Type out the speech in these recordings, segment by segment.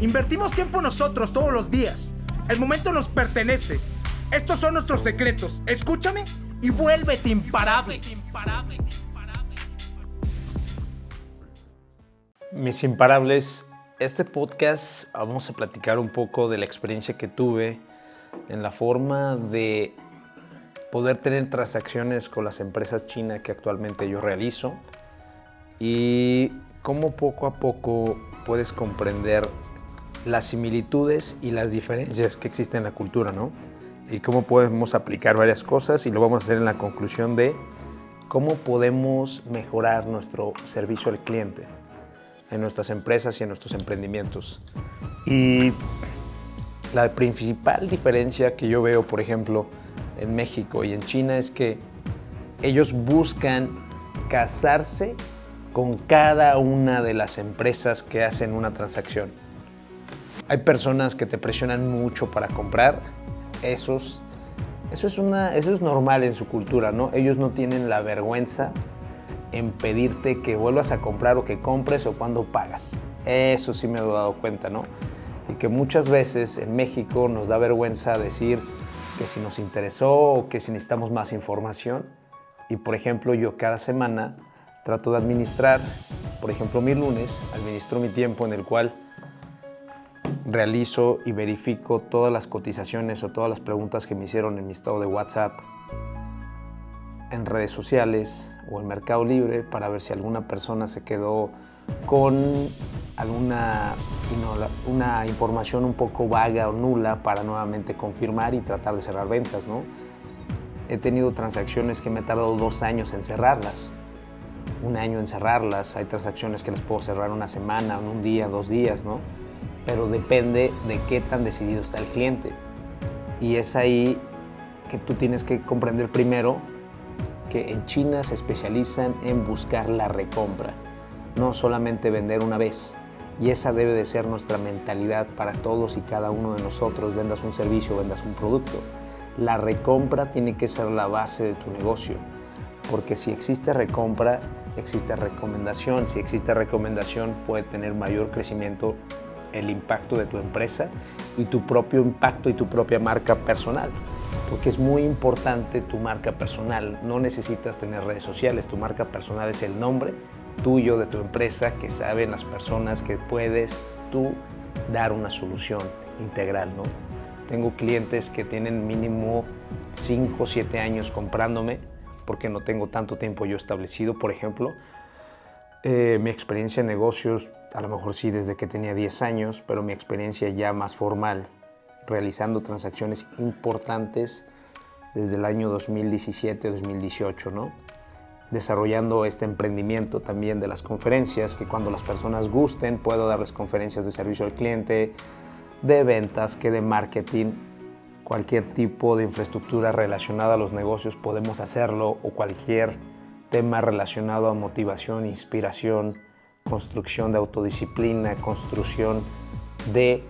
Invertimos tiempo nosotros todos los días. El momento nos pertenece. Estos son nuestros secretos. Escúchame y vuélvete imparable. Mis imparables, este podcast vamos a platicar un poco de la experiencia que tuve en la forma de poder tener transacciones con las empresas chinas que actualmente yo realizo y cómo poco a poco puedes comprender las similitudes y las diferencias que existen en la cultura, ¿no? Y cómo podemos aplicar varias cosas y lo vamos a hacer en la conclusión de cómo podemos mejorar nuestro servicio al cliente en nuestras empresas y en nuestros emprendimientos. Y la principal diferencia que yo veo, por ejemplo, en México y en China es que ellos buscan casarse con cada una de las empresas que hacen una transacción. Hay personas que te presionan mucho para comprar, esos, eso, es una, eso es normal en su cultura, ¿no? Ellos no tienen la vergüenza en pedirte que vuelvas a comprar o que compres o cuando pagas. Eso sí me he dado cuenta, ¿no? Y que muchas veces en México nos da vergüenza decir, que si nos interesó o que si necesitamos más información. Y por ejemplo, yo cada semana trato de administrar, por ejemplo, mi lunes, administro mi tiempo en el cual realizo y verifico todas las cotizaciones o todas las preguntas que me hicieron en mi estado de WhatsApp, en redes sociales o en Mercado Libre para ver si alguna persona se quedó con alguna una información un poco vaga o nula para nuevamente confirmar y tratar de cerrar ventas, ¿no? He tenido transacciones que me he tardado dos años en cerrarlas, un año en cerrarlas, hay transacciones que las puedo cerrar una semana, un día, dos días, ¿no? Pero depende de qué tan decidido está el cliente. Y es ahí que tú tienes que comprender primero que en China se especializan en buscar la recompra no solamente vender una vez. Y esa debe de ser nuestra mentalidad para todos y cada uno de nosotros, vendas un servicio, vendas un producto. La recompra tiene que ser la base de tu negocio, porque si existe recompra, existe recomendación. Si existe recomendación, puede tener mayor crecimiento el impacto de tu empresa y tu propio impacto y tu propia marca personal. Porque es muy importante tu marca personal. No necesitas tener redes sociales, tu marca personal es el nombre tuyo, de tu empresa, que saben las personas que puedes tú dar una solución integral, ¿no? Tengo clientes que tienen mínimo 5 o 7 años comprándome porque no tengo tanto tiempo yo establecido, por ejemplo. Eh, mi experiencia en negocios, a lo mejor sí desde que tenía 10 años, pero mi experiencia ya más formal, realizando transacciones importantes desde el año 2017-2018, ¿no? desarrollando este emprendimiento también de las conferencias, que cuando las personas gusten puedo darles conferencias de servicio al cliente, de ventas, que de marketing, cualquier tipo de infraestructura relacionada a los negocios podemos hacerlo o cualquier tema relacionado a motivación, inspiración, construcción de autodisciplina, construcción de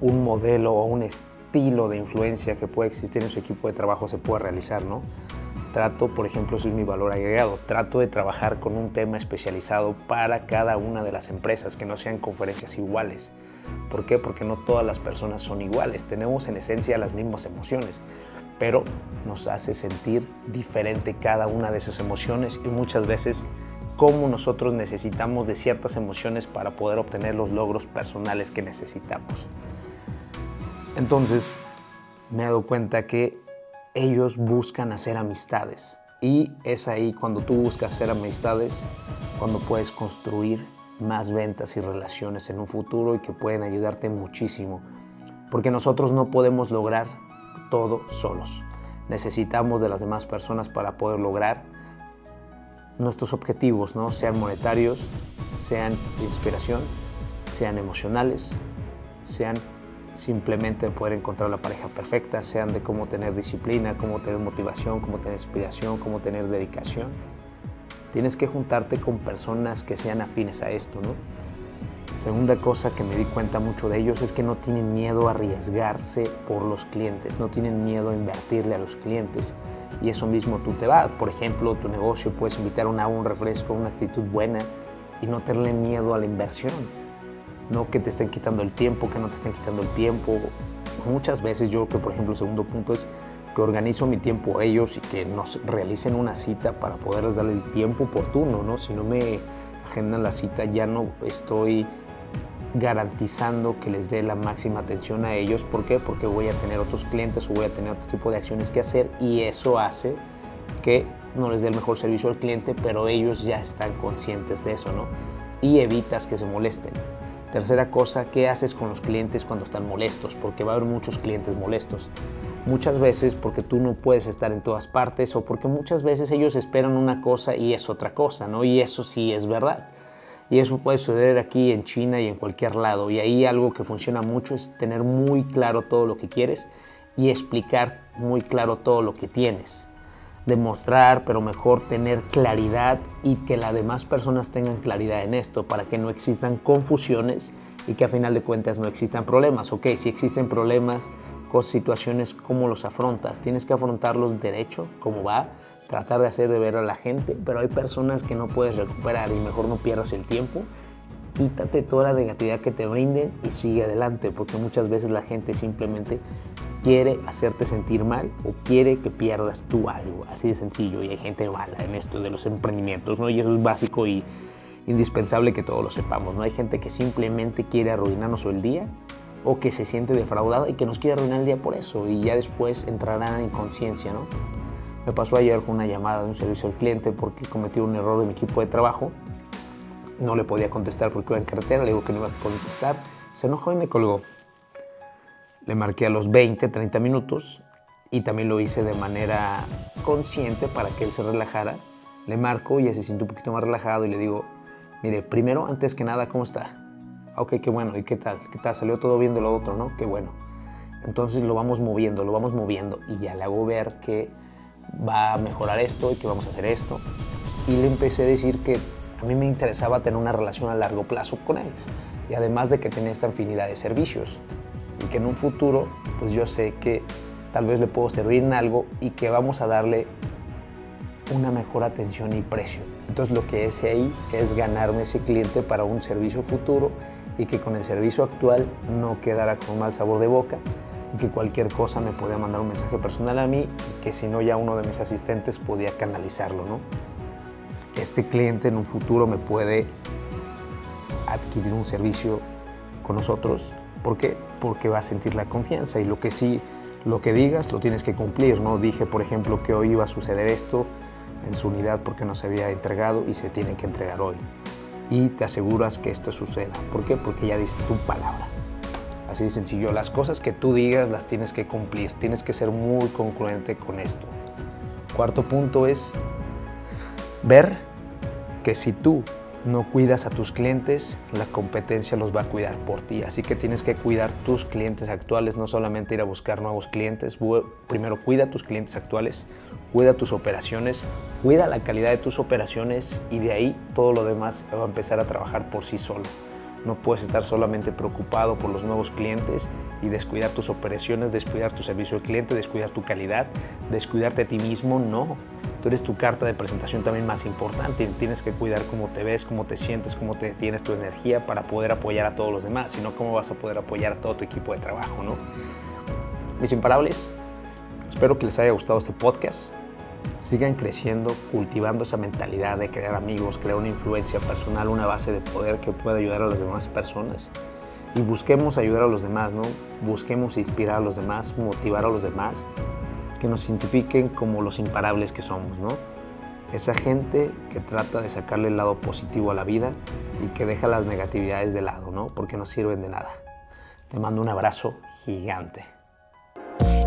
un modelo o un estilo de influencia que puede existir en su equipo de trabajo se puede realizar, ¿no? trato, por ejemplo, eso es mi valor agregado, trato de trabajar con un tema especializado para cada una de las empresas, que no sean conferencias iguales. ¿Por qué? Porque no todas las personas son iguales, tenemos en esencia las mismas emociones, pero nos hace sentir diferente cada una de esas emociones y muchas veces cómo nosotros necesitamos de ciertas emociones para poder obtener los logros personales que necesitamos. Entonces, me he dado cuenta que ellos buscan hacer amistades. Y es ahí cuando tú buscas hacer amistades, cuando puedes construir más ventas y relaciones en un futuro y que pueden ayudarte muchísimo. Porque nosotros no podemos lograr todo solos. Necesitamos de las demás personas para poder lograr nuestros objetivos, ¿no? sean monetarios, sean de inspiración, sean emocionales sean simplemente de poder encontrar la pareja perfecta, sean de cómo tener disciplina, cómo tener motivación, cómo tener inspiración, cómo tener dedicación. Tienes que juntarte con personas que sean afines a esto, ¿no? Segunda cosa que me di cuenta mucho de ellos es que no tienen miedo a arriesgarse por los clientes, no tienen miedo a invertirle a los clientes y eso mismo tú te vas. Por ejemplo, tu negocio puedes invitar a un agua, un refresco, una actitud buena y no tenerle miedo a la inversión. No que te estén quitando el tiempo, que no te estén quitando el tiempo. Muchas veces yo que por ejemplo el segundo punto es que organizo mi tiempo a ellos y que nos realicen una cita para poderles darle el tiempo oportuno, ¿no? Si no me agendan la cita ya no estoy garantizando que les dé la máxima atención a ellos. ¿Por qué? Porque voy a tener otros clientes o voy a tener otro tipo de acciones que hacer y eso hace que no les dé el mejor servicio al cliente, pero ellos ya están conscientes de eso, ¿no? Y evitas que se molesten. Tercera cosa, ¿qué haces con los clientes cuando están molestos? Porque va a haber muchos clientes molestos. Muchas veces porque tú no puedes estar en todas partes o porque muchas veces ellos esperan una cosa y es otra cosa, ¿no? Y eso sí es verdad. Y eso puede suceder aquí en China y en cualquier lado. Y ahí algo que funciona mucho es tener muy claro todo lo que quieres y explicar muy claro todo lo que tienes. Demostrar, pero mejor tener claridad y que las demás personas tengan claridad en esto para que no existan confusiones y que a final de cuentas no existan problemas. Ok, si existen problemas, cosas, situaciones, ¿cómo los afrontas? Tienes que afrontarlos derecho, como va, tratar de hacer de ver a la gente, pero hay personas que no puedes recuperar y mejor no pierdas el tiempo. Quítate toda la negatividad que te brinden y sigue adelante, porque muchas veces la gente simplemente quiere hacerte sentir mal o quiere que pierdas tú algo, así de sencillo. Y hay gente mala en esto de los emprendimientos, ¿no? Y eso es básico y indispensable que todos lo sepamos, ¿no? Hay gente que simplemente quiere arruinarnos el día o que se siente defraudada y que nos quiere arruinar el día por eso y ya después entrarán en conciencia, ¿no? Me pasó ayer con una llamada de un servicio al cliente porque cometí un error de mi equipo de trabajo. No le podía contestar porque iba en carretera, le digo que no iba a contestar. Se enojó y me colgó. Le marqué a los 20, 30 minutos y también lo hice de manera consciente para que él se relajara. Le marco y ya se siente un poquito más relajado y le digo, mire, primero, antes que nada, ¿cómo está? Ah, ok, qué bueno, ¿y qué tal? ¿Qué tal? Salió todo bien de lo otro, ¿no? Qué bueno. Entonces lo vamos moviendo, lo vamos moviendo y ya le hago ver que va a mejorar esto y que vamos a hacer esto. Y le empecé a decir que a mí me interesaba tener una relación a largo plazo con él. Y además de que tenía esta infinidad de servicios. Y que en un futuro, pues yo sé que tal vez le puedo servir en algo y que vamos a darle una mejor atención y precio. Entonces lo que hice ahí es ganarme ese cliente para un servicio futuro y que con el servicio actual no quedara con mal sabor de boca que cualquier cosa me podía mandar un mensaje personal a mí y que si no ya uno de mis asistentes podía canalizarlo, ¿no? Este cliente en un futuro me puede adquirir un servicio con nosotros. ¿Por qué? Porque va a sentir la confianza y lo que sí, lo que digas lo tienes que cumplir, ¿no? Dije, por ejemplo, que hoy iba a suceder esto en su unidad porque no se había entregado y se tiene que entregar hoy. Y te aseguras que esto suceda. ¿Por qué? Porque ya diste tu palabra. Así de sencillo. Las cosas que tú digas las tienes que cumplir. Tienes que ser muy concluente con esto. Cuarto punto es ver que si tú no cuidas a tus clientes, la competencia los va a cuidar por ti. Así que tienes que cuidar tus clientes actuales, no solamente ir a buscar nuevos clientes. Primero cuida tus clientes actuales, cuida tus operaciones, cuida la calidad de tus operaciones y de ahí todo lo demás va a empezar a trabajar por sí solo. No puedes estar solamente preocupado por los nuevos clientes y descuidar tus operaciones, descuidar tu servicio al cliente, descuidar tu calidad, descuidarte a ti mismo. No, tú eres tu carta de presentación también más importante. Tienes que cuidar cómo te ves, cómo te sientes, cómo te tienes tu energía para poder apoyar a todos los demás, sino cómo vas a poder apoyar a todo tu equipo de trabajo, ¿no? Mis imparables, espero que les haya gustado este podcast sigan creciendo, cultivando esa mentalidad de crear amigos, crear una influencia personal, una base de poder que pueda ayudar a las demás personas. Y busquemos ayudar a los demás, ¿no? Busquemos inspirar a los demás, motivar a los demás, que nos identifiquen como los imparables que somos, ¿no? Esa gente que trata de sacarle el lado positivo a la vida y que deja las negatividades de lado, ¿no? Porque no sirven de nada. Te mando un abrazo gigante.